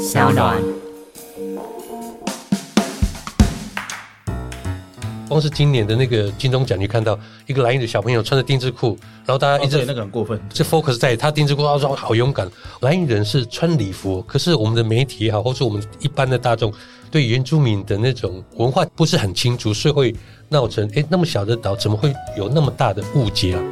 小暖。光是今年的那个金钟奖，你看到一个蓝衣的小朋友穿着丁字裤，然后大家一直、哦、那个很过分，这 focus 在他丁字裤，他说好勇敢。蓝衣人是穿礼服，可是我们的媒体也好，或是我们一般的大众对原住民的那种文化不是很清楚，所以会闹成哎那么小的岛怎么会有那么大的误解啊？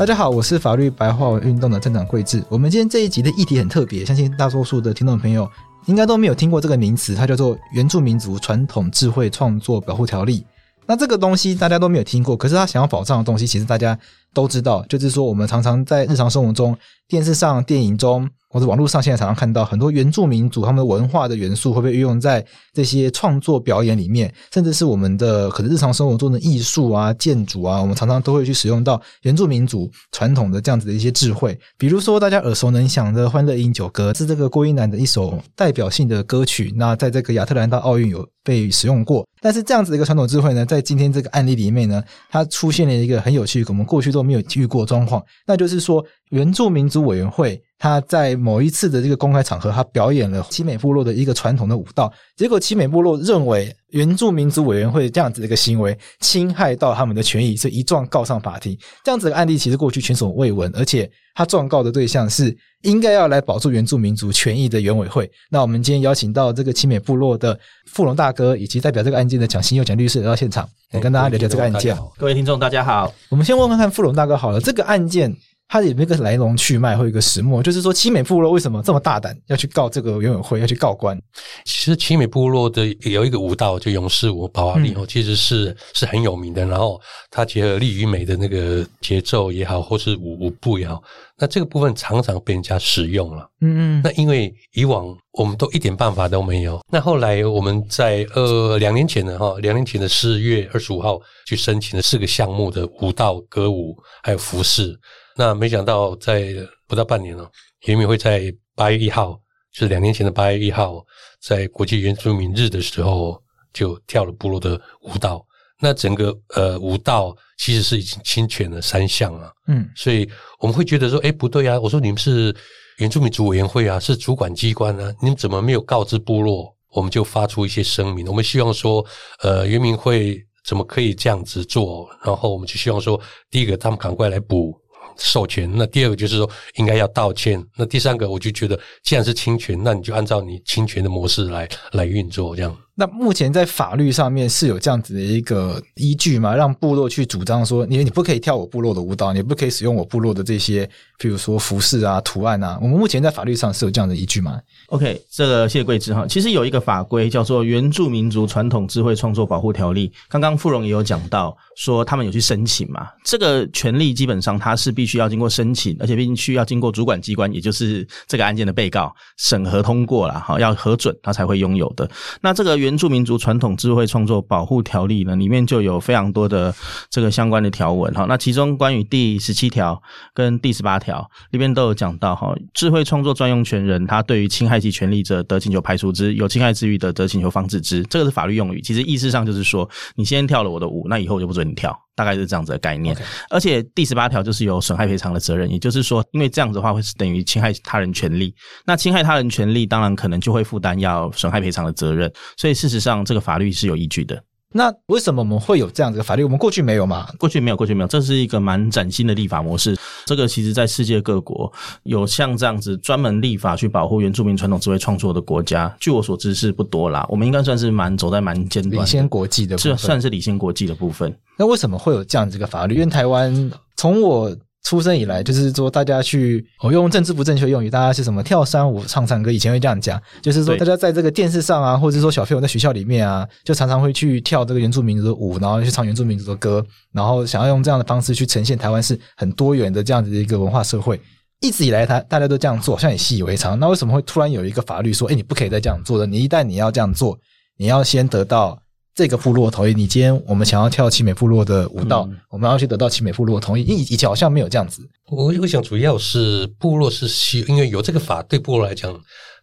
大家好，我是法律白话文运动的站长桂智。我们今天这一集的议题很特别，相信大多数的听众朋友，应该都没有听过这个名词，它叫做《原住民族传统智慧创作保护条例》。那这个东西大家都没有听过，可是他想要保障的东西，其实大家都知道，就是说我们常常在日常生活中、电视上、电影中。或者网络上现在常常看到很多原住民族他们的文化的元素会被运用在这些创作表演里面，甚至是我们的可能日常生活中的艺术啊、建筑啊，我们常常都会去使用到原住民族传统的这样子的一些智慧。比如说大家耳熟能详的《欢乐英酒歌》是这个郭英男的一首代表性的歌曲，那在这个亚特兰大奥运有被使用过。但是这样子的一个传统智慧呢，在今天这个案例里面呢，它出现了一个很有趣，我们过去都没有遇过状况，那就是说原住民族委员会。他在某一次的这个公开场合，他表演了奇美部落的一个传统的舞蹈，结果奇美部落认为原住民族委员会这样子的一个行为侵害到他们的权益，所以一状告上法庭。这样子的案例其实过去前所未闻，而且他状告的对象是应该要来保住原住民族权益的原委会。那我们今天邀请到这个奇美部落的富隆大哥，以及代表这个案件的蒋新佑蒋律师来到现场，来跟大家聊聊这个案件。各位听众大家好，我们先问问看富隆大哥好了，这个案件。它有没有一个来龙去脉或一个始末？就是说，奇美部落为什么这么大胆要去告这个游泳会，要去告官？其实奇美部落的有一个舞蹈，就勇士舞、跑瓦力哦，其实是是很有名的。然后它结合力与美的那个节奏也好，或是舞舞步也好，那这个部分常常被人家使用了。嗯嗯。那因为以往我们都一点办法都没有。那后来我们在呃两年前的哈，两年前的四月二十五号去申请了四个项目的舞蹈、歌舞还有服饰。那没想到，在不到半年了，原民会在八月一号，就是两年前的八月一号，在国际原住民日的时候，就跳了部落的舞蹈。那整个呃舞蹈其实是已经侵权了三项了，嗯，所以我们会觉得说，哎，不对啊！我说你们是原住民族委员会啊，是主管机关啊，你们怎么没有告知部落？我们就发出一些声明，我们希望说，呃，原民会怎么可以这样子做？然后我们就希望说，第一个，他们赶快来补。授权，那第二个就是说应该要道歉，那第三个我就觉得，既然是侵权，那你就按照你侵权的模式来来运作，这样。那目前在法律上面是有这样子的一个依据吗？让部落去主张说，你你不可以跳我部落的舞蹈，你不可以使用我部落的这些，比如说服饰啊、图案啊。我们目前在法律上是有这样的依据吗？OK，这个谢谢贵智哈。其实有一个法规叫做《原住民族传统智慧创作保护条例》，刚刚富荣也有讲到，说他们有去申请嘛。这个权利基本上它是必须要经过申请，而且必须要经过主管机关，也就是这个案件的被告审核通过了哈，要核准他才会拥有的。那这个原原住民族传统智慧创作保护条例呢，里面就有非常多的这个相关的条文哈。那其中关于第十七条跟第十八条里面都有讲到哈，智慧创作专用权人他对于侵害其权利者，得请求排除之；有侵害之余的，得请求防止之。这个是法律用语，其实意思上就是说，你先跳了我的舞，那以后就不准你跳，大概是这样子的概念。而且第十八条就是有损害赔偿的责任，也就是说，因为这样子的话会是等于侵害他人权利，那侵害他人权利，当然可能就会负担要损害赔偿的责任，所以。事实上，这个法律是有依据的。那为什么我们会有这样子的法律？我们过去没有嘛？过去没有，过去没有。这是一个蛮崭新的立法模式。这个其实在世界各国有像这样子专门立法去保护原住民传统智慧创作的国家，据我所知是不多啦。我们应该算是蛮走在蛮尖端，领先国际的部分，是算是领先国际的部分。那为什么会有这样子一个法律？因为台湾从我。出生以来，就是说大家去，我用政治不正确用语，大家是什么跳山舞、唱唱歌，以前会这样讲，就是说大家在这个电视上啊，或者说小朋友在学校里面啊，就常常会去跳这个原住民族的舞，然后去唱原住民族的歌，然后想要用这样的方式去呈现台湾是很多元的这样子的一个文化社会。一直以来，他大家都这样做，好像也习以为常。那为什么会突然有一个法律说，哎，你不可以再这样做的？你一旦你要这样做，你要先得到。这个部落同意，你今天我们想要跳奇美部落的舞蹈，嗯、我们要去得到奇美部落同意。以以前好像没有这样子。我我想主要是部落是希，因为有这个法，对部落来讲，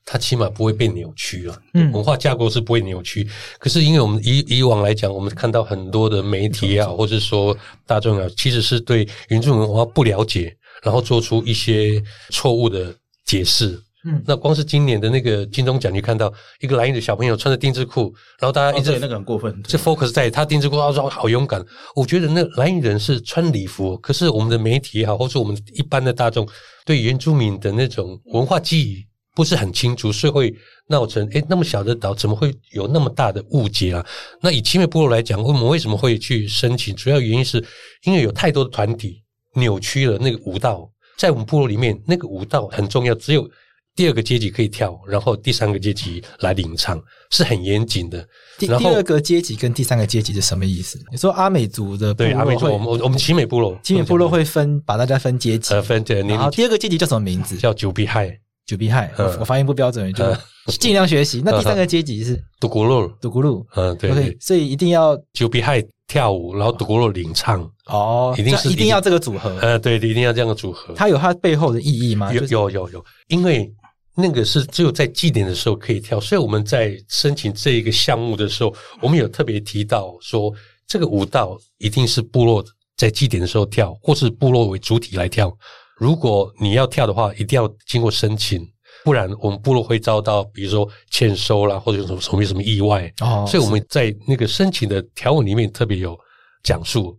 它起码不会被扭曲啊。嗯，文化架构是不会扭曲。可是因为我们以以往来讲，我们看到很多的媒体啊，或者说大众啊，其实是对原住民文化不了解，然后做出一些错误的解释。嗯，那光是今年的那个金钟奖，你看到一个蓝衣的小朋友穿着丁字裤，然后大家一直、哦、那个很过分，这 focus 在他丁字裤，他说好勇敢。我觉得那蓝衣人是穿礼服，可是我们的媒体也好，或者我们一般的大众对原住民的那种文化记忆不是很清楚，所以会闹成诶那么小的岛怎么会有那么大的误解啊？那以七美部落来讲，我们为什么会去申请？主要原因是因为有太多的团体扭曲了那个舞蹈，在我们部落里面，那个舞蹈很重要，只有。第二个阶级可以跳，然后第三个阶级来领唱，是很严谨的。第第二个阶级跟第三个阶级是什么意思？你说阿美族的，对阿美族，我们我们奇美部落，奇美部落会分把大家分阶级，呃分对。然后第二个阶级叫什么名字？叫九比海，九比海。我发音不标准，就尽量学习。那第三个阶级是 独孤路，独孤路。嗯，对。OK，所以一定要九比海跳舞，然后独孤路领唱。哦，一定是一定要这个组合。呃，对，一定要这样的组合。它有它背后的意义吗？有有有有，因为。那个是只有在祭典的时候可以跳，所以我们在申请这一个项目的时候，我们有特别提到说，这个舞蹈一定是部落在祭典的时候跳，或是部落为主体来跳。如果你要跳的话，一定要经过申请，不然我们部落会遭到比如说欠收啦，或者有什么什么什么意外。哦，所以我们在那个申请的条文里面特别有讲述。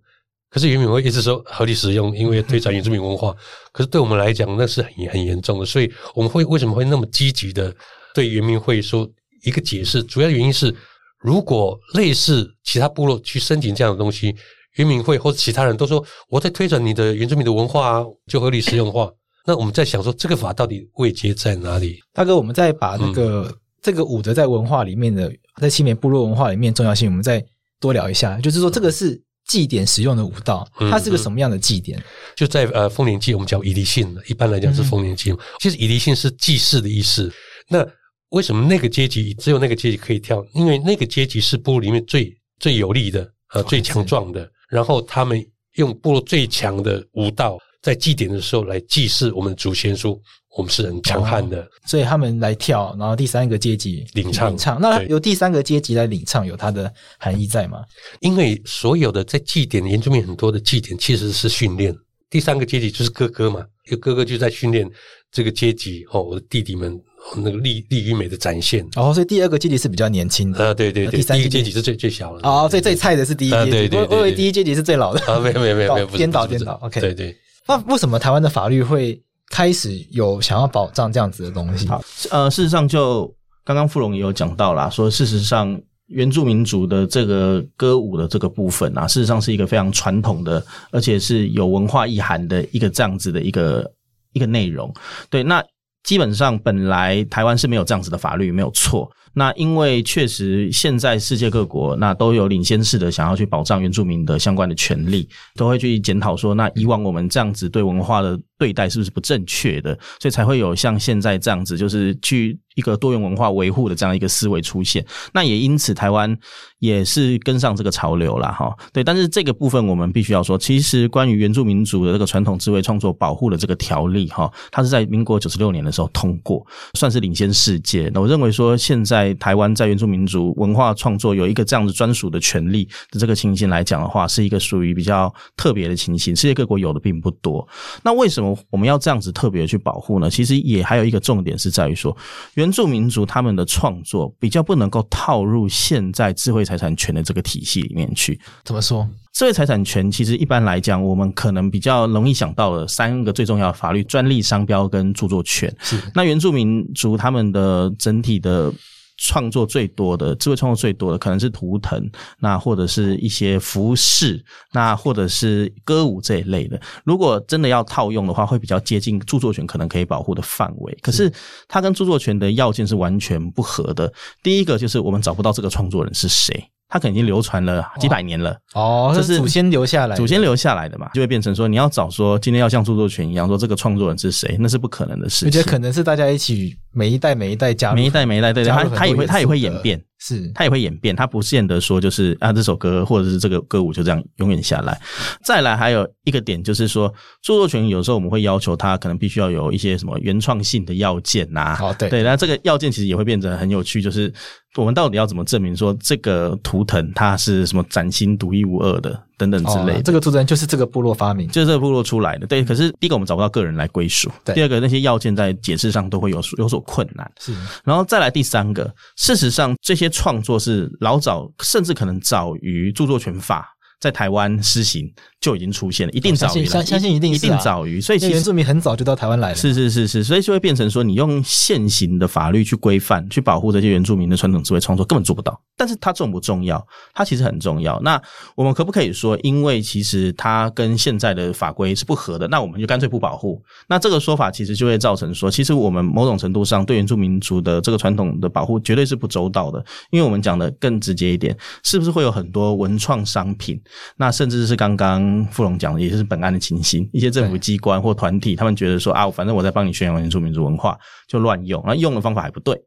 可是原民会一直说合理使用，因为推展原住民文化。可是对我们来讲，那是很很严重的。所以我们会为什么会那么积极的对原民会说一个解释？主要原因是，如果类似其他部落去申请这样的东西，原民会或者其他人都说我在推展你的原住民的文化啊，就合理使用的话，那我们在想说这个法到底位阶在哪里？大哥，我们再把那个、嗯、这个舞的在文化里面的，在七美部落文化里面重要性，我们再多聊一下。就是说，这个是。祭典使用的舞蹈，它是个什么样的祭典？就在呃丰年祭，我们叫以离信的，一般来讲是丰年祭。嗯、其实以离信是祭祀的意思。那为什么那个阶级只有那个阶级可以跳？因为那个阶级是部落里面最最有力的，呃，最强壮的。然后他们用部落最强的舞蹈，在祭典的时候来祭祀我们祖先说。我们是很强悍的，所以他们来跳，然后第三个阶级领唱。领唱，那由第三个阶级来领唱，有它的含义在吗？因为所有的在祭典，原住民很多的祭典其实是训练。第三个阶级就是哥哥嘛，有哥哥就在训练这个阶级哦，我的弟弟们那个力力与美的展现。哦，所以第二个阶级是比较年轻的啊，对对对，第三个阶级是最最小的。哦，所以最菜的是第一阶级，对对，我以为第一阶级是最老的啊，没有没有没有没有，颠倒颠倒，OK，对对。那为什么台湾的法律会？开始有想要保障这样子的东西。好，呃，事实上就刚刚富荣也有讲到啦，说事实上原住民族的这个歌舞的这个部分啊，事实上是一个非常传统的，而且是有文化意涵的一个这样子的一个一个内容。对，那基本上本来台湾是没有这样子的法律，没有错。那因为确实现在世界各国那都有领先式的想要去保障原住民的相关的权利，都会去检讨说，那以往我们这样子对文化的对待是不是不正确的，所以才会有像现在这样子，就是去。一个多元文化维护的这样一个思维出现，那也因此台湾也是跟上这个潮流了哈。对，但是这个部分我们必须要说，其实关于原住民族的这个传统智慧创作保护的这个条例哈，它是在民国九十六年的时候通过，算是领先世界。那我认为说，现在台湾在原住民族文化创作有一个这样子专属的权利的这个情形来讲的话，是一个属于比较特别的情形，世界各国有的并不多。那为什么我们要这样子特别去保护呢？其实也还有一个重点是在于说，原原住民族他们的创作比较不能够套入现在智慧财产权的这个体系里面去。怎么说？智慧财产权其实一般来讲，我们可能比较容易想到的三个最重要的法律：专利、商标跟著作权。是。那原住民族他们的整体的。创作最多的智慧创作最多的可能是图腾，那或者是一些服饰，那或者是歌舞这一类的。如果真的要套用的话，会比较接近著作权可能可以保护的范围。可是它跟著作权的要件是完全不合的。第一个就是我们找不到这个创作人是谁。它可能已经流传了几百年了。哦，这是祖先留下来，祖先留下来的嘛，就会变成说你要找说今天要像著作权一样说这个创作人是谁，那是不可能的事情。我觉得可能是大家一起每一代每一代加入，每一代每一代对，他他也会他也会演变，是它也会演变，它不见得说就是啊这首歌或者是这个歌舞就这样永远下来。再来还有一个点就是说著作权有时候我们会要求它可能必须要有一些什么原创性的要件呐，哦对对，那这个要件其实也会变得很有趣，就是。我们到底要怎么证明说这个图腾它是什么崭新独一无二的？等等之类的。哦、这个驻村就是这个部落发明，就是这个部落出来的。对，可是第一个我们找不到个人来归属，对第二个那些要件在解释上都会有有所困难。是，然后再来第三个，事实上这些创作是老早，甚至可能早于著作权法在台湾施行。就已经出现了，一定早于了，相信一定一定早于，所以其实原住民很早就到台湾来了。是是是是，所以就会变成说，你用现行的法律去规范、去保护这些原住民的传统智慧创作，根本做不到。但是它重不重要？它其实很重要。那我们可不可以说，因为其实它跟现在的法规是不合的，那我们就干脆不保护？那这个说法其实就会造成说，其实我们某种程度上对原住民族的这个传统的保护绝对是不周到的。因为我们讲的更直接一点，是不是会有很多文创商品？那甚至是刚刚。富荣讲的也就是本案的情形，一些政府机关或团体，他们觉得说啊，反正我在帮你宣扬原住民族文化，就乱用，那用的方法还不对。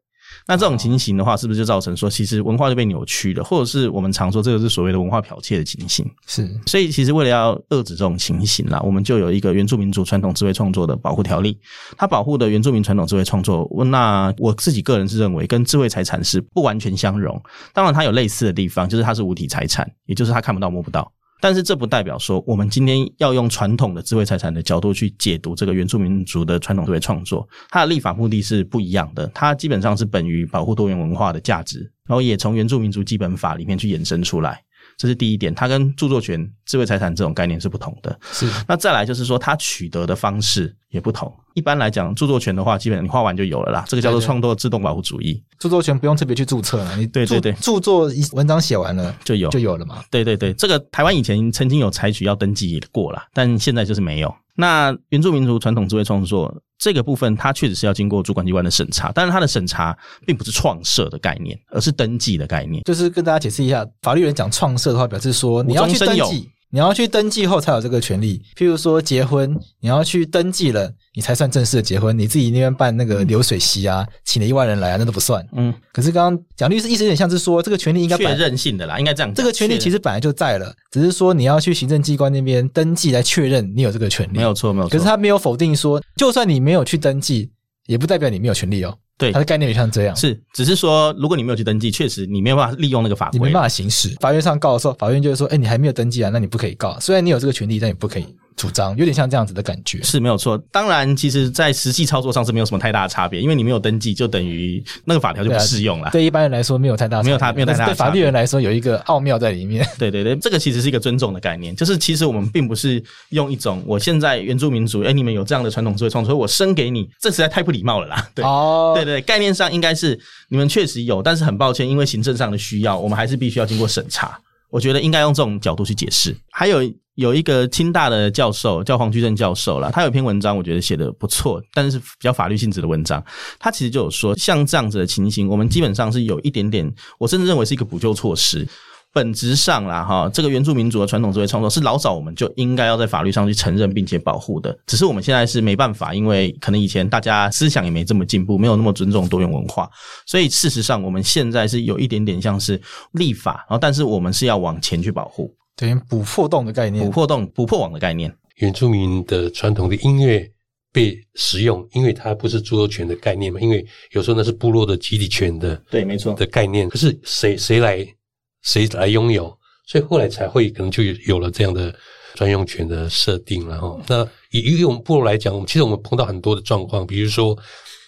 那这种情形的话，是不是就造成说，其实文化就被扭曲了，或者是我们常说这个是所谓的文化剽窃的情形？是，所以其实为了要遏制这种情形啦，我们就有一个原住民族传统智慧创作的保护条例，它保护的原住民传统智慧创作，那我自己个人是认为跟智慧财产是不完全相容，当然它有类似的地方，就是它是无体财产，也就是它看不到摸不到。但是这不代表说，我们今天要用传统的智慧财产的角度去解读这个原住民族的传统智慧创作，它的立法目的是不一样的。它基本上是本于保护多元文化的价值，然后也从原住民族基本法里面去衍生出来。这是第一点，它跟著作权、智慧财产这种概念是不同的。是，那再来就是说，它取得的方式也不同。一般来讲，著作权的话，基本上你画完就有了啦。这个叫做创作自动保护主义。著作权不用特别去注册了，你对对对，著作文章写完了就有就有了嘛。对对对，这个台湾以前曾经有采取要登记过了，但现在就是没有。那原住民族传统智慧创作。这个部分它确实是要经过主管机关的审查，但是它的审查并不是创设的概念，而是登记的概念。就是跟大家解释一下，法律人讲创设的话，表示说你要去登记。你要去登记后才有这个权利，譬如说结婚，你要去登记了，你才算正式的结婚。你自己那边办那个流水席啊，请了一万人来啊，那都不算。嗯。可是刚刚蒋律师意思有点像是说，这个权利应该确认性的啦，应该这样。这个权利其实本来就在了，只是说你要去行政机关那边登记来确认你有这个权利。没有错，没有错。可是他没有否定说，就算你没有去登记，也不代表你没有权利哦。对，它的概念也像这样，是，只是说，如果你没有去登记，确实你没有办法利用那个法规，你没办法行使。法院上告的时候，法院就会说，哎，你还没有登记啊，那你不可以告。虽然你有这个权利，但你不可以。主张有点像这样子的感觉，是没有错。当然，其实，在实际操作上是没有什么太大的差别，因为你没有登记，就等于那个法条就不适用了。对，对一般人来说，没有太大，没有太没有太大。对法律人来说，有一个奥妙在里面。对对对，这个其实是一个尊重的概念，就是其实我们并不是用一种我现在原住民族，哎，你们有这样的传统智慧创作，所以我生给你，这实在太不礼貌了啦。对，哦，对对，概念上应该是你们确实有，但是很抱歉，因为行政上的需要，我们还是必须要经过审查。我觉得应该用这种角度去解释。还有有一个清大的教授叫黄居正教授啦，他有一篇文章，我觉得写的不错，但是比较法律性质的文章。他其实就有说，像这样子的情形，我们基本上是有一点点，我甚至认为是一个补救措施。本质上啦，哈，这个原住民族的传统智慧创作是老早我们就应该要在法律上去承认并且保护的，只是我们现在是没办法，因为可能以前大家思想也没这么进步，没有那么尊重多元文化，所以事实上我们现在是有一点点像是立法，然后但是我们是要往前去保护，等于补破洞的概念，补破洞、补破网的概念。原住民的传统的音乐被使用，因为它不是著作权的概念嘛，因为有时候那是部落的集体权的，对，没错的概念。可是谁谁来？谁来拥有？所以后来才会可能就有了这样的专用权的设定，然后那以以我们部落来讲，其实我们碰到很多的状况，比如说，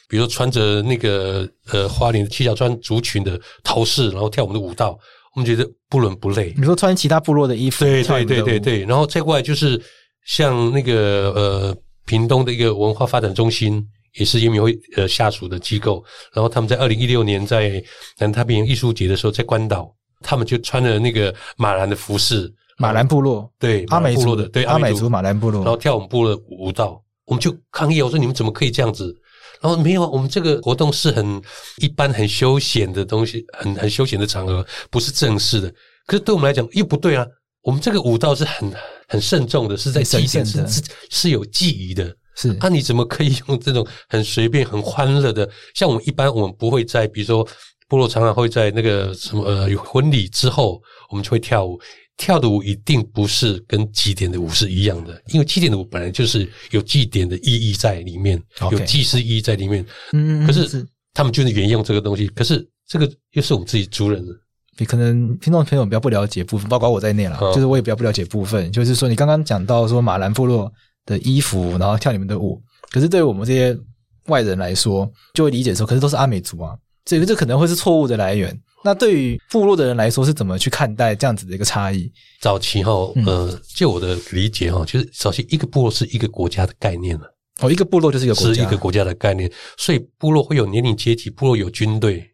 比如说穿着那个呃花莲七角川族群的头饰，然后跳我们的舞蹈，我们觉得不伦不类。你说穿其他部落的衣服，对对对对对，然后再过来就是像那个呃屏东的一个文化发展中心，也是原民会呃下属的机构，然后他们在二零一六年在南太平洋艺术节的时候，在关岛。他们就穿着那个马兰的服饰，马兰部落对阿美族的对阿美族马兰部落，然后跳我们部落的舞蹈，我们就抗议，我说你们怎么可以这样子？然后没有，我们这个活动是很一般、很休闲的东西，很很休闲的场合，不是正式的。可是对我们来讲又不对啊，我们这个舞蹈是很很慎重的，是在祭典的，是是有祭仪的。是啊，你怎么可以用这种很随便、很欢乐的？像我们一般，我们不会在比如说。部落常常会在那个什么呃有婚礼之后，我们就会跳舞。跳的舞一定不是跟祭典的舞是一样的，因为祭典的舞本来就是有祭典的意义在里面，Okay. 有祭祀意义在里面。嗯，可是他们就是沿用这个东西，可是这个又是我们自己族人的，你可能听众朋友比较不了解部分，包括我在内了，哦、就是我也比较不了解部分。就是说，你刚刚讲到说马兰部落的衣服，然后跳你们的舞，可是对于我们这些外人来说，就会理解说，可是都是阿美族啊，这个这可能会是错误的来源。那对于部落的人来说，是怎么去看待这样子的一个差异？早期哈，呃，就我的理解哈，就是早期一个部落是一个国家的概念了。哦，一个部落就是一个国家，是一个国家的概念，所以部落会有年龄阶级，部落有军队。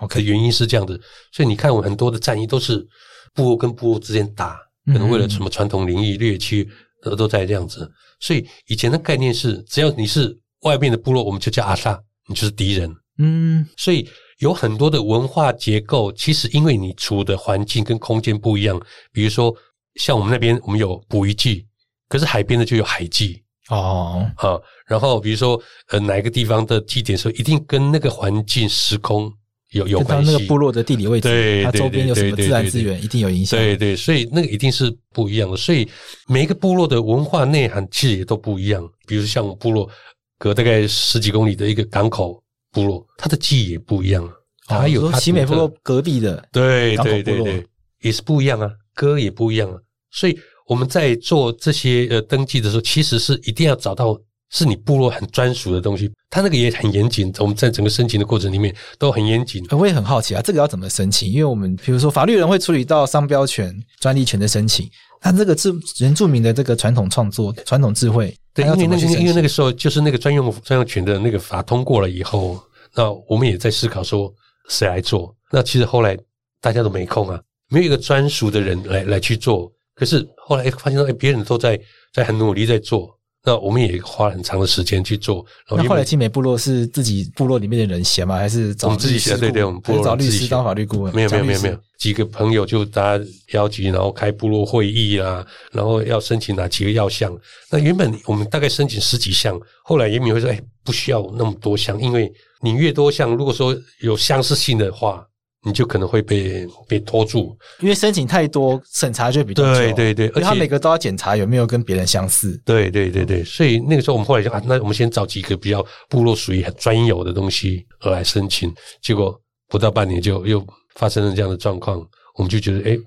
OK，原因是这样子，所以你看，我很多的战役都是部落跟部落之间打，可能为了什么传统领域掠区，都都在这样子。所以以前的概念是，只要你是外面的部落，我们就叫阿萨，你就是敌人。嗯，所以有很多的文化结构，其实因为你处的环境跟空间不一样，比如说像我们那边，我们有捕鱼季，可是海边的就有海季。哦，好，然后比如说呃，哪一个地方的祭典的时候，一定跟那个环境时空。有有关系，那个部落的地理位置，对，它周边有什么自然资源，一定有影响。对对，所以那个一定是不一样的。所以每一个部落的文化内涵其实也都不一样。比如像部落隔大概十几公里的一个港口部落，它的记忆也不一样啊。还有奇美部落隔壁的，对对对对，也是不一样啊，歌也不一样啊。所以我们在做这些呃登记的时候，其实是一定要找到。是你部落很专属的东西，它那个也很严谨。我们在整个申请的过程里面都很严谨。我也很好奇啊，这个要怎么申请？因为我们比如说法律人会处理到商标权、专利权的申请，那这个是原住民的这个传统创作、传统智慧，对，因为那个因为那个时候就是那个专用专用权的那个法通过了以后，那我们也在思考说谁来做。那其实后来大家都没空啊，没有一个专属的人来来去做。可是后来发现说，哎，别人都在在很努力在做。那我们也花了很长的时间去做。那后来青美部落是自己部落里面的人写吗？还是找我们自己写？对对，我们部落找律师当法律顾问？没有没有没有没有，几个朋友就大家邀集，然后开部落会议啦，然后要申请哪几个要项。那原本我们大概申请十几项，后来严敏会说：“哎，不需要那么多项，因为你越多项，如果说有相似性的话。”你就可能会被被拖住，因为申请太多，审查就比较久。对对对，而且他每个都要检查有没有跟别人相似。对对对对，所以那个时候我们后来就啊，那我们先找几个比较部落属于很专有的东西而来申请。结果不到半年就又发生了这样的状况，我们就觉得，哎，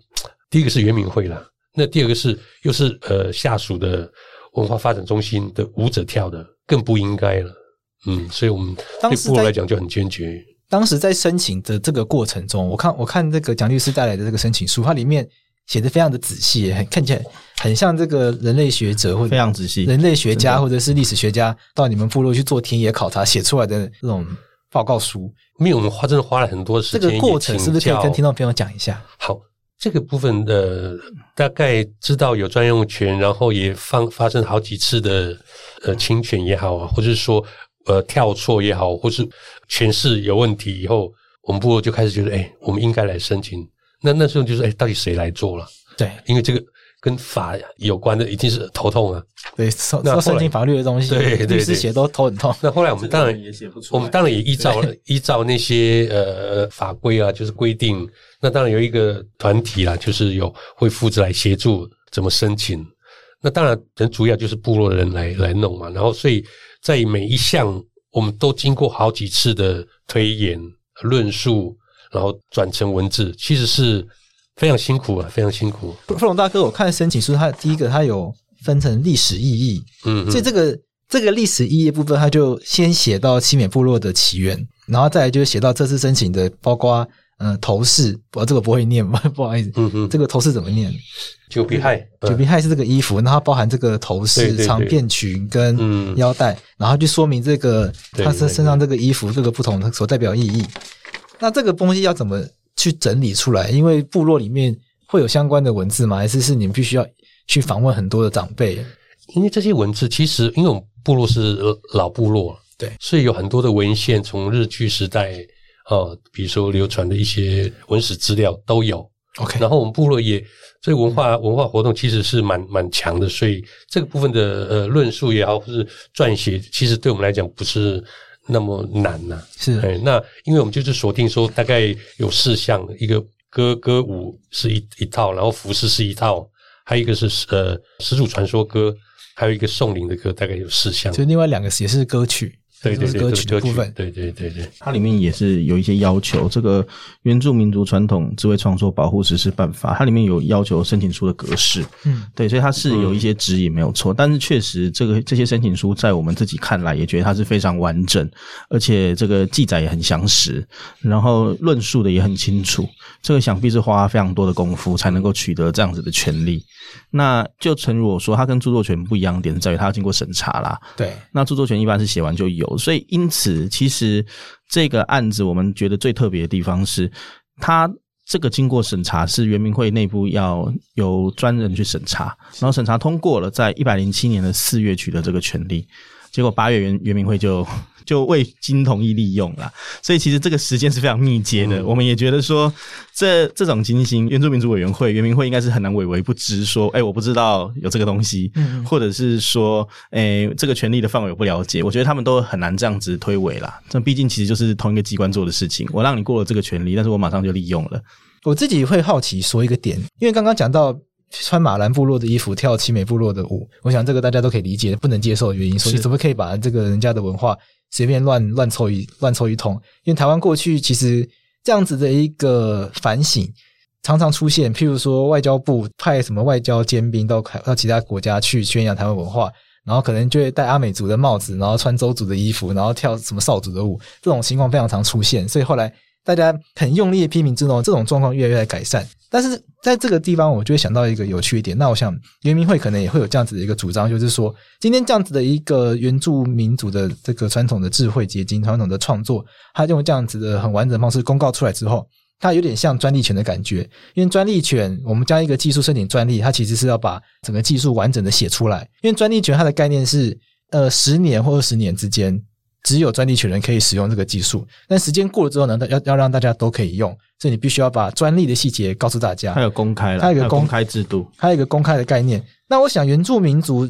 第一个是原民会啦，那第二个是又是呃下属的文化发展中心的舞者跳的，更不应该了。嗯，所以我们对部落来讲就很坚决。当时在申请的这个过程中，我看我看这个蒋律师带来的这个申请书，它里面写的非常的仔细，很看起来很像这个人类学者或者非常仔细，人类学家或者是历史学家到你们部落去做田野考察写出来的那种报告书。因为我们花真的花了很多时间。这个过程是不是可以跟听众朋友讲一下？好，这个部分的大概知道有专用权，然后也发发生好几次的呃侵权也好啊，或者是说。呃，跳错也好，或是诠释有问题以后，我们部落就开始觉得，哎、欸，我们应该来申请。那那时候就是，哎、欸，到底谁来做了？对，因为这个跟法有关的，一定是头痛啊。对，那申请法律的东西，对，对，对，律师写都头很痛。那后来我们当然也写不出，我们当然也依照依照那些呃法规啊，就是规定。那当然有一个团体啦，就是有会负责来协助怎么申请。那当然，人主要就是部落的人来来弄嘛。然后所以。在每一项，我们都经过好几次的推演、论述，然后转成文字，其实是非常辛苦啊，非常辛苦。富龙大哥，我看申请书，它第一个它有分成历史意义，嗯，所以这个这个历史意义部分，它就先写到奇美部落的起源，然后再来就写到这次申请的，包括。嗯，头饰，我这个不会念，不好意思。嗯嗯，这个头饰怎么念？九比亥，九比亥是这个衣服，然后包含这个头饰、长片裙跟腰带，然后就说明这个他身身上这个衣服这个不同的所代表意义。那这个东西要怎么去整理出来？因为部落里面会有相关的文字吗？还是是你们必须要去访问很多的长辈？因为这些文字其实，因为我们部落是老部落，对，所以有很多的文献从日据时代。哦，比如说流传的一些文史资料都有，OK。然后我们部落也这个文化文化活动其实是蛮蛮强的，所以这个部分的呃论述也好，或是撰写，其实对我们来讲不是那么难呐、啊。是，哎，那因为我们就是锁定说大概有四项，一个歌歌舞是一一套，然后服饰是一套，还有一个是呃始祖传说歌，还有一个送灵的歌，大概有四项。就另外两个也是歌曲。对对对，歌曲的部分，对对对对，它里面也是有一些要求。这个原住民族传统智慧创作保护实施办法，它里面有要求申请书的格式，嗯，对，所以它是有一些指引没有错。但是确实，这个这些申请书在我们自己看来，也觉得它是非常完整，而且这个记载也很详实，然后论述的也很清楚。这个想必是花非常多的功夫才能够取得这样子的权利。那就诚如我说，它跟著作权不一样的点是在于它要经过审查啦。对，那著作权一般是写完就有。所以，因此，其实这个案子我们觉得最特别的地方是，它这个经过审查是圆明会内部要由专人去审查，然后审查通过了，在一百零七年的四月取得这个权利，结果八月圆圆明会就。就未经同意利用啦，所以其实这个时间是非常密接的。嗯、我们也觉得说，这这种情形，原住民族委员会、原民会应该是很难委为不知，说，哎，我不知道有这个东西，嗯、或者是说，哎，这个权利的范围我不了解。我觉得他们都很难这样子推诿啦。这毕竟其实就是同一个机关做的事情，我让你过了这个权利，但是我马上就利用了。我自己会好奇说一个点，因为刚刚讲到穿马兰部落的衣服跳奇美部落的舞，我想这个大家都可以理解，不能接受的原因，所以你怎么可以把这个人家的文化？随便乱乱凑一乱凑一通，因为台湾过去其实这样子的一个反省常常出现，譬如说外交部派什么外交尖兵到到其他国家去宣扬台湾文化，然后可能就会戴阿美族的帽子，然后穿邹族的衣服，然后跳什么邵族的舞，这种情况非常常出现，所以后来。大家很用力的批评之后，这种状况越来越来改善。但是在这个地方，我就会想到一个有趣一点。那我想，原民会可能也会有这样子的一个主张，就是说，今天这样子的一个原住民族的这个传统的智慧结晶、传统的创作，它用这样子的很完整的方式公告出来之后，它有点像专利权的感觉。因为专利权，我们将一个技术申请专利，它其实是要把整个技术完整的写出来。因为专利权它的概念是，呃，十年或二十年之间。只有专利权人可以使用这个技术，但时间过了之后呢，要要让大家都可以用，所以你必须要把专利的细节告诉大家。它有公开了，它有一个公，公开制度，它有一个公开的概念。那我想，原住民族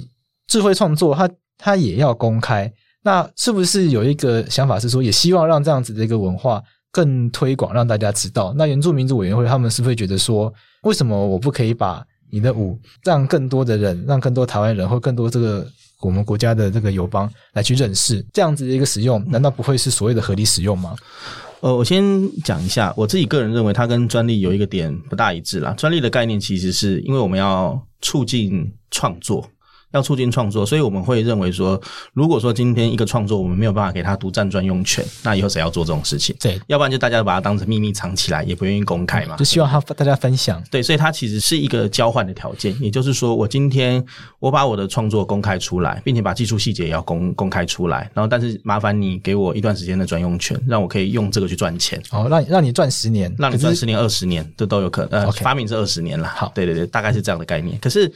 智慧创作，它它也要公开。那是不是有一个想法是说，也希望让这样子的一个文化更推广，让大家知道？那原住民族委员会他们是不是会觉得说，为什么我不可以把你的舞让更多的人，让更多台湾人或更多这个？我们国家的这个友邦来去认识这样子的一个使用，难道不会是所谓的合理使用吗？呃，我先讲一下，我自己个人认为，它跟专利有一个点不大一致啦。专利的概念其实是因为我们要促进创作。要促进创作，所以我们会认为说，如果说今天一个创作我们没有办法给他独占专用权，那以后谁要做这种事情？对，要不然就大家都把它当成秘密藏起来，也不愿意公开嘛。就希望他大家分享。对，所以它其实是一个交换的条件，也就是说，我今天我把我的创作公开出来，并且把技术细节也要公公开出来，然后但是麻烦你给我一段时间的专用权，让我可以用这个去赚钱。哦，让让你赚十年，让你赚十年、二十年，这都有可能。呃，Okay. 发明是二十年了。好，对对对，大概是这样的概念。可是。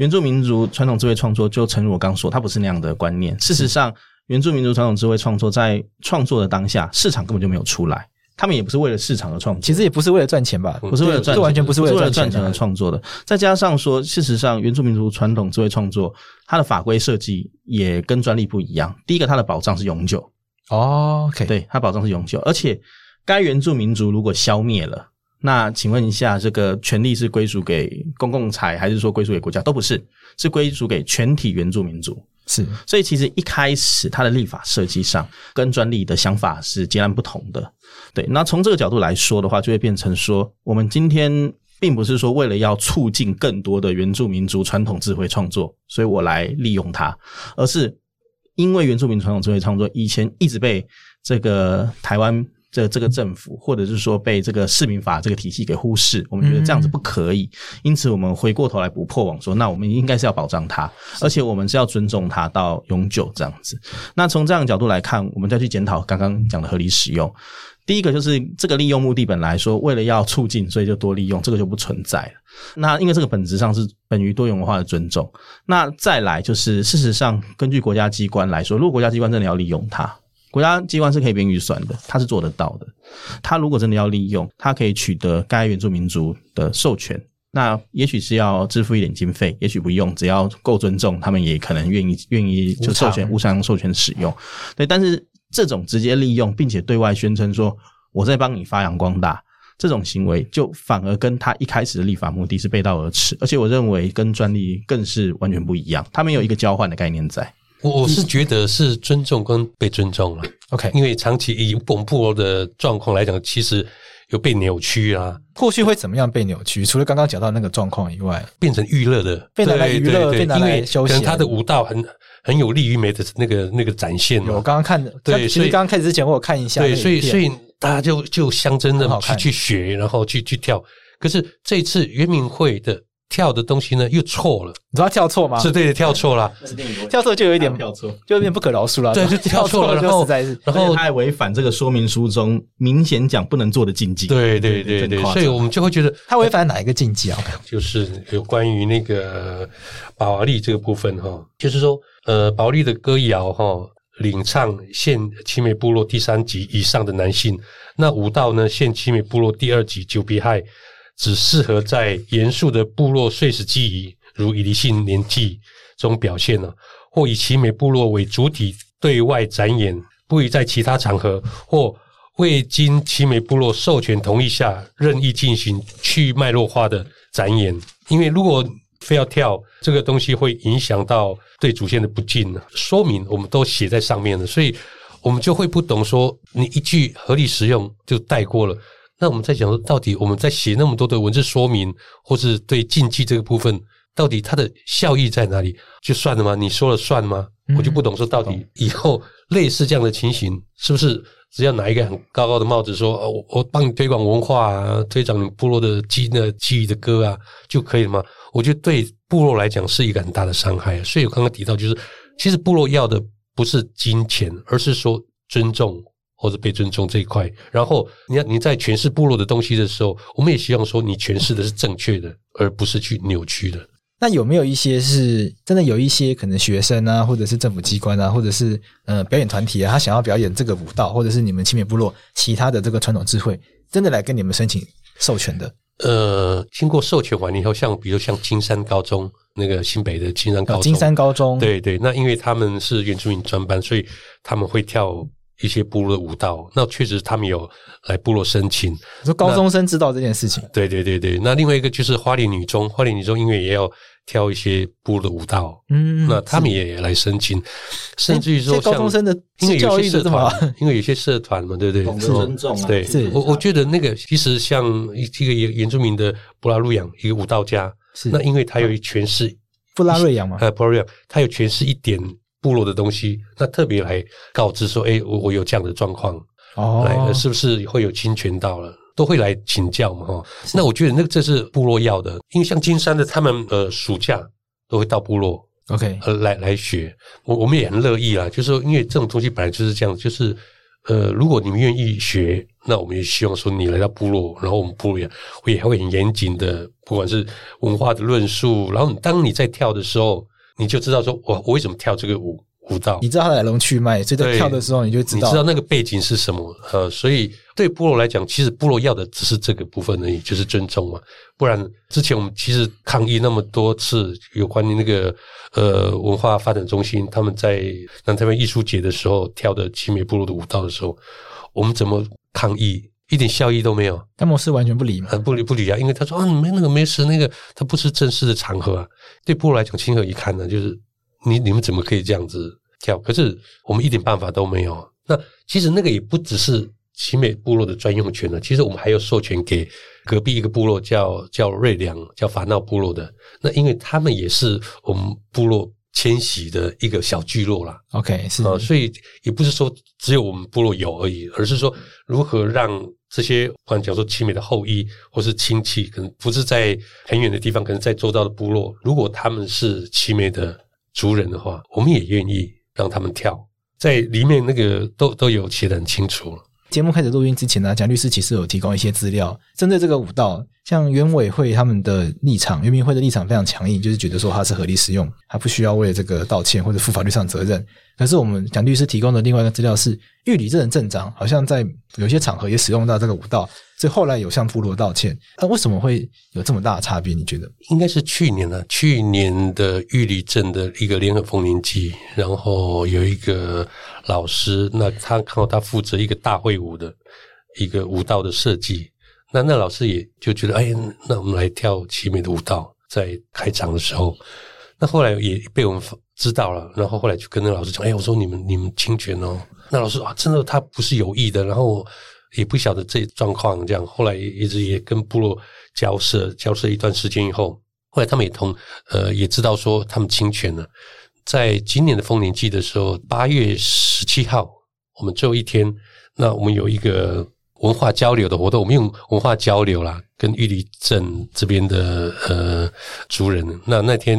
原住民族传统智慧创作，就诚如我刚说，它不是那样的观念。事实上，原住民族传统智慧创作在创作的当下，市场根本就没有出来。他们也不是为了市场而创作，其实也不是为了赚钱吧？不是为了赚完全不是为了赚钱而创作的。再加上说，事实上，原住民族传统智慧创作，它的法规设计也跟专利不一样。第一个，它的保障是永久。哦，OK，对，它保障是永久，而且该原住民族如果消灭了。那请问一下，这个权利是归属给公共财，还是说归属给国家？都不是，是归属给全体原住民族。是，所以其实一开始它的立法设计上跟专利的想法是截然不同的。对，那从这个角度来说的话，就会变成说，我们今天并不是说为了要促进更多的原住民族传统智慧创作，所以我来利用它，而是因为原住民传统智慧创作以前一直被这个台湾。这这个政府，或者是说被这个市民法这个体系给忽视，我们觉得这样子不可以，因此我们回过头来不破网说，那我们应该是要保障它，而且我们是要尊重它到永久这样子。那从这样的角度来看，我们再去检讨刚刚讲的合理使用。第一个就是这个利用目的本来说为了要促进，所以就多利用，这个就不存在了。那因为这个本质上是本于多元文化的尊重。那再来就是事实上，根据国家机关来说，如果国家机关真的要利用它。国家机关是可以编预算的，他是做得到的。他如果真的要利用，他可以取得该原住民族的授权，那也许是要支付一点经费，也许不用，只要够尊重，他们也可能愿意愿意就授权无偿授权使用。对，但是这种直接利用，并且对外宣称说我在帮你发扬光大，这种行为就反而跟他一开始的立法目的是背道而驰，而且我认为跟专利更是完全不一样，他们有一个交换的概念在。我我是觉得是尊重跟被尊重了。OK，因为长期以我们部的状况来讲，其实有被扭曲啊。过去会怎么样被扭曲？除了刚刚讲到那个状况以外，变成娱乐的，被拿来娱乐，被拿来休闲。可能他的舞蹈很很有利于美的那个那个展现。我刚刚看的，对，其实刚刚开始之前我有看一下，对，所以所以大家就就象征的去去学，然后去去跳。可是这一次圆明会的。跳的东西呢又错了，你知道跳错吗？是对的，跳错了，跳错就有一点跳错，就有点不可饶恕了。对，就跳错了，然后然后他还违反这个说明书中明显讲不能做的禁忌。对对对对，所以我们就会觉得他违反哪一个禁忌啊？就是有关于那个宝华丽这个部分哈，就是说呃，宝华丽的歌谣哈，领唱现奇美部落第三级以上的男性，那舞蹈呢现奇美部落第二级九比嗨。只适合在严肃的部落岁时祭仪，如以利性年祭中表现了，或以奇美部落为主体对外展演，不宜在其他场合或未经奇美部落授权同意下任意进行去脉络化的展演。因为如果非要跳这个东西，会影响到对祖先的不敬。说明我们都写在上面了，所以我们就会不懂说你一句合理使用就带过了。那我们在讲说，到底我们在写那么多的文字说明，或是对禁忌这个部分，到底它的效益在哪里？就算了吗？你说了算吗？嗯、我就不懂说，到底以后类似这样的情形，是不是只要拿一个很高高的帽子说，哦、我帮你推广文化啊，推广你部落的记的记忆的歌啊，就可以了吗？我觉得对部落来讲是一个很大的伤害。所以我刚刚提到，就是其实部落要的不是金钱，而是说尊重。或者被尊重这一块，然后你要你在诠释部落的东西的时候，我们也希望说你诠释的是正确的，而不是去扭曲的。那有没有一些是真的有一些可能学生啊，或者是政府机关啊，或者是呃表演团体啊，他想要表演这个舞蹈，或者是你们奇美部落其他的这个传统智慧，真的来跟你们申请授权的？呃，经过授权完以后，像比如像金山高中那个新北的金山高中，金山高中，对对，那因为他们是原住民专班，所以他们会跳。一些部落的舞蹈，那确实他们有来部落申请。说高中生知道这件事情，对对对对。那另外一个就是花莲女中，花莲女中因为也要跳一些部落的舞蹈，嗯，那他们也来申请，甚至于说高中生的，因为有些社团，因为有些社团嘛，对不对？懂得尊重啊，对，我我觉得那个其实像一个原原住民的布拉路扬一个舞蹈家，是那因为他有诠释布拉瑞扬嘛，呃，布拉瑞扬，他有诠释一点。部落的东西，那特别来告知说，哎，我我有这样的状况，哦，来，是不是会有侵权到了？都会来请教嘛，哈。那我觉得那个这是部落要的，因为像金山的他们，呃，暑假都会到部落，OK，呃，来来学。我我们也很乐意啦，就是说，因为这种东西本来就是这样，就是呃，如果你们愿意学，那我们也希望说你来到部落，然后我们部落也会也会很严谨的，不管是文化的论述，然后当你在跳的时候。你就知道说，我我为什么跳这个舞舞蹈？你知道它的来龙去脉，所以在跳的时候你就知道，你知道那个背景是什么。呃，所以对部落来讲，其实部落要的只是这个部分而已，就是尊重嘛。不然之前我们其实抗议那么多次，有关于那个呃文化发展中心他们在南台湾艺术节的时候跳的奇美部落的舞蹈的时候，我们怎么抗议？一点效益都没有，但摩斯完全不理嘛，不理不理啊！因为他说啊，没那个没事，那个他不是正式的场合啊。对部落来讲，情何以堪呢？就是你你们怎么可以这样子跳？可是我们一点办法都没有。那其实那个也不只是奇美部落的专用权了，其实我们还有授权给隔壁一个部落叫叫瑞良，叫法闹部落的。那因为他们也是我们部落迁徙的一个小聚落啦。OK，是啊，所以也不是说只有我们部落有而已，而是说如何让。这些，不管讲说奇美的后裔或是亲戚，可能不是在很远的地方，可能在周遭的部落，如果他们是奇美的族人的话，我们也愿意让他们跳，在里面那个都都有写得很清楚了。节目开始录音之前呢，蒋律师其实有提供一些资料，针对这个舞蹈，像原委会他们的立场，原民会的立场非常强硬，就是觉得说它是合理使用，他不需要为了这个道歉或者负法律上责任。可是我们蒋律师提供的另外一个资料是，玉里镇的镇长好像在有些场合也使用到这个舞蹈，所以后来有向部落道歉。那为什么会有这么大的差别？你觉得？应该是去年了，去年的玉里镇的一个联合丰年祭，然后有一个。老师，那他看到他负责一个大会舞的一个舞蹈的设计，那那老师也就觉得，哎，那我们来跳奇美的舞蹈，在开场的时候，那后来也被我们知道了，然后后来就跟那老师讲，哎，我说你们你们侵权哦。那老师啊，真的他不是有意的，然后也不晓得这状况这样。后来一直也跟部落交涉，交涉一段时间以后，后来他们也同呃也知道说他们侵权了。在今年的丰年祭的时候，八月十七号，我们最后一天，那我们有一个文化交流的活动，我们用文化交流啦，跟玉里镇这边的呃族人，那那天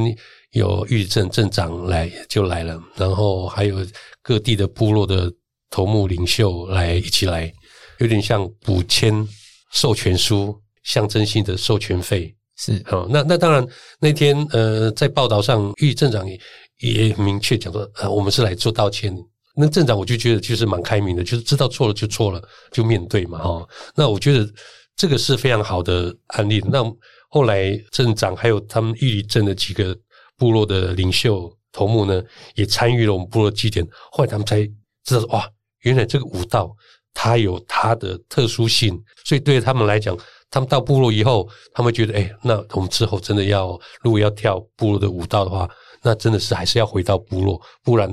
有玉里镇镇长来就来了，然后还有各地的部落的头目领袖来一起来，有点像补签授权书，象征性的授权费是哦，那那当然那天呃在报道上，玉里镇长也也明确讲说，呃我们是来做道歉。那镇长我就觉得就是蛮开明的，就是知道错了就错了，就面对嘛，哈。那我觉得这个是非常好的案例。那后来镇长还有他们玉里镇的几个部落的领袖头目呢，也参与了我们部落祭典。后来他们才知道，哇，原来这个舞蹈它有它的特殊性，所以对他们来讲，他们到部落以后，他们觉得，哎，那我们之后真的要如果要跳部落的舞蹈的话，那真的是还是要回到部落，不然。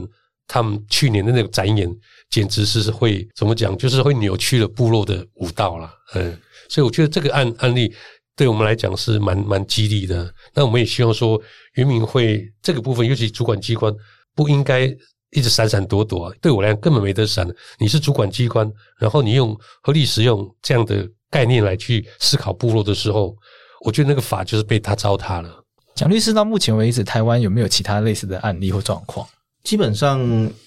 他们去年的那个展演，简直是会怎么讲？就是会扭曲了部落的舞蹈了。嗯，所以我觉得这个案案例对我们来讲是蛮蛮激励的。那我们也希望说，渔民会这个部分，尤其主管机关不应该一直闪闪躲躲。对我来讲，根本没得闪。你是主管机关，然后你用合理使用这样的概念来去思考部落的时候，我觉得那个法就是被他糟蹋了。蒋律师，到目前为止，台湾有没有其他类似的案例或状况？基本上，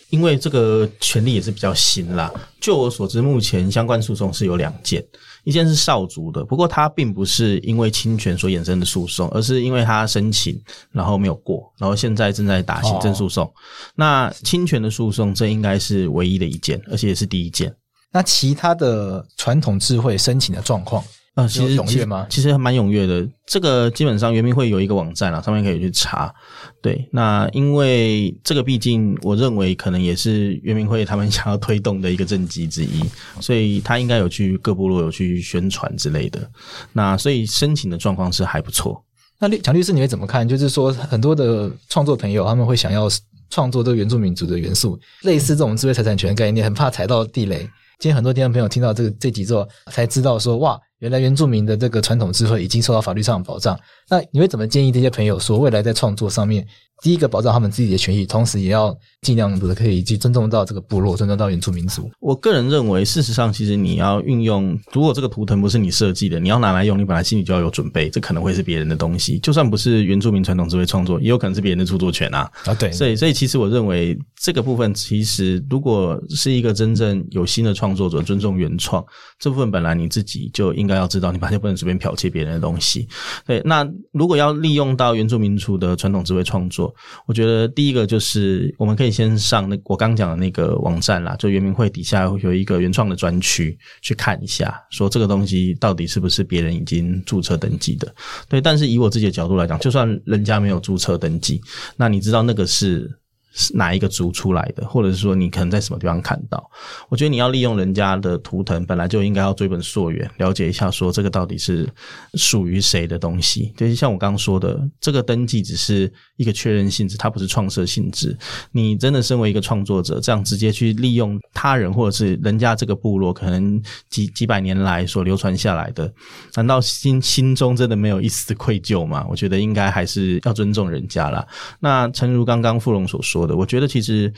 因为这个权利也是比较新啦。就我所知，目前相关诉讼是有两件，一件是少族的，不过它并不是因为侵权所衍生的诉讼，而是因为他申请然后没有过，然后现在正在打行政诉讼。哦、那侵权的诉讼，这应该是唯一的一件，而且也是第一件。那其他的传统智慧申请的状况？啊、呃，其实踊跃吗？其实还蛮踊跃的。这个基本上圆明会有一个网站啦，上面可以去查。对，那因为这个毕竟我认为可能也是圆明会他们 想要推动的一个政绩之一，所以他应该有去各部落有去宣传之类的。那所以申请的状况是还不错。那律蒋律师你会怎么看？就是说很多的创作朋友他们会想要创作这个原住民族的元素，类似这种智慧财产权概念，很怕踩到地雷。今天很多听众朋友听到这个这集之后，才知道说哇。原来原住民的这个传统智慧已经受到法律上的保障，那你会怎么建议这些朋友说，未来在创作上面，第一个保障他们自己的权益，同时也要尽量的可以去尊重到这个部落，尊重到原住民族。我个人认为，事实上，其实你要运用，如果这个图腾不是你设计的，你要拿来用，你本来心里就要有准备，这可能会是别人的东西。就算不是原住民传统智慧创作，也有可能是别人的著作权啊。啊，对。所以，所以其实我认为这个部分，其实如果是一个真正有心的创作者，尊重原创这部分，本来你自己就应该要知道，你本来就不能随便剽窃别人的东西。对，那如果要利用到原住民族的传统智慧创作，我觉得第一个就是我们可以先上那我刚讲的那个网站啦，就原民会底下有一个原创的专区，去看一下，说这个东西到底是不是别人已经注册登记的。对，但是以我自己的角度来讲，就算人家没有注册登记，那你知道那个是。是哪一个族出来的，或者是说你可能在什么地方看到？我觉得你要利用人家的图腾，本来就应该要追本溯源，了解一下说这个到底是属于谁的东西。就是像我刚刚说的，这个登记只是一个确认性质，它不是创设性质。你真的身为一个创作者，这样直接去利用他人或者是人家这个部落可能几几百年来所流传下来的，难道心心中真的没有一丝愧疚吗？我觉得应该还是要尊重人家啦。那诚如刚刚富荣所说。我觉得其实。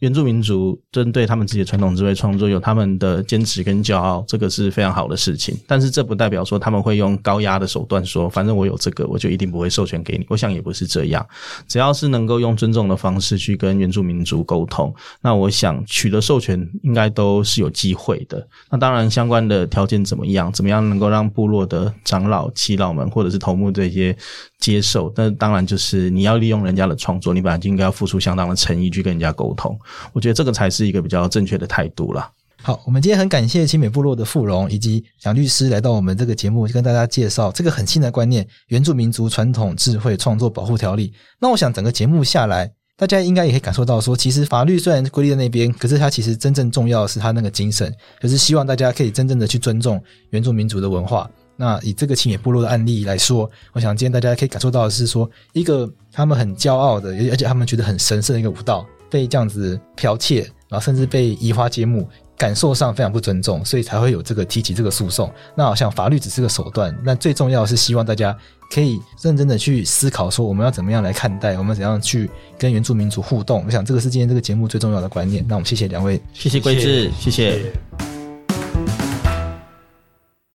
原住民族针对他们自己的传统智慧创作有他们的坚持跟骄傲，这个是非常好的事情。但是这不代表说他们会用高压的手段说，反正我有这个，我就一定不会授权给你。我想也不是这样，只要是能够用尊重的方式去跟原住民族沟通，那我想取得授权应该都是有机会的。那当然相关的条件怎么样，怎么样能够让部落的长老、耆老们或者是头目这些接受？那当然就是你要利用人家的创作，你本来就应该要付出相当的诚意去跟人家沟通。我觉得这个才是一个比较正确的态度啦。好，我们今天很感谢青美部落的富荣以及蒋律师来到我们这个节目，跟大家介绍这个很新的观念——原住民族传统智慧创作保护条例。那我想整个节目下来，大家应该也可以感受到说，其实法律虽然规定在那边，可是它其实真正重要的是它那个精神，就是希望大家可以真正的去尊重原住民族的文化。那以这个青野部落的案例来说，我想今天大家可以感受到的是说，一个他们很骄傲的，而且他们觉得很神圣的一个舞蹈，被这样子剽窃，然后甚至被移花接木，感受上非常不尊重，所以才会有这个提起这个诉讼。那好像法律只是个手段，那最重要是希望大家可以认真的去思考，说我们要怎么样来看待，我们怎样去跟原住民族互动。我想这个是今天这个节目最重要的观念。那我们谢谢两位，谢谢桂智，谢谢。谢谢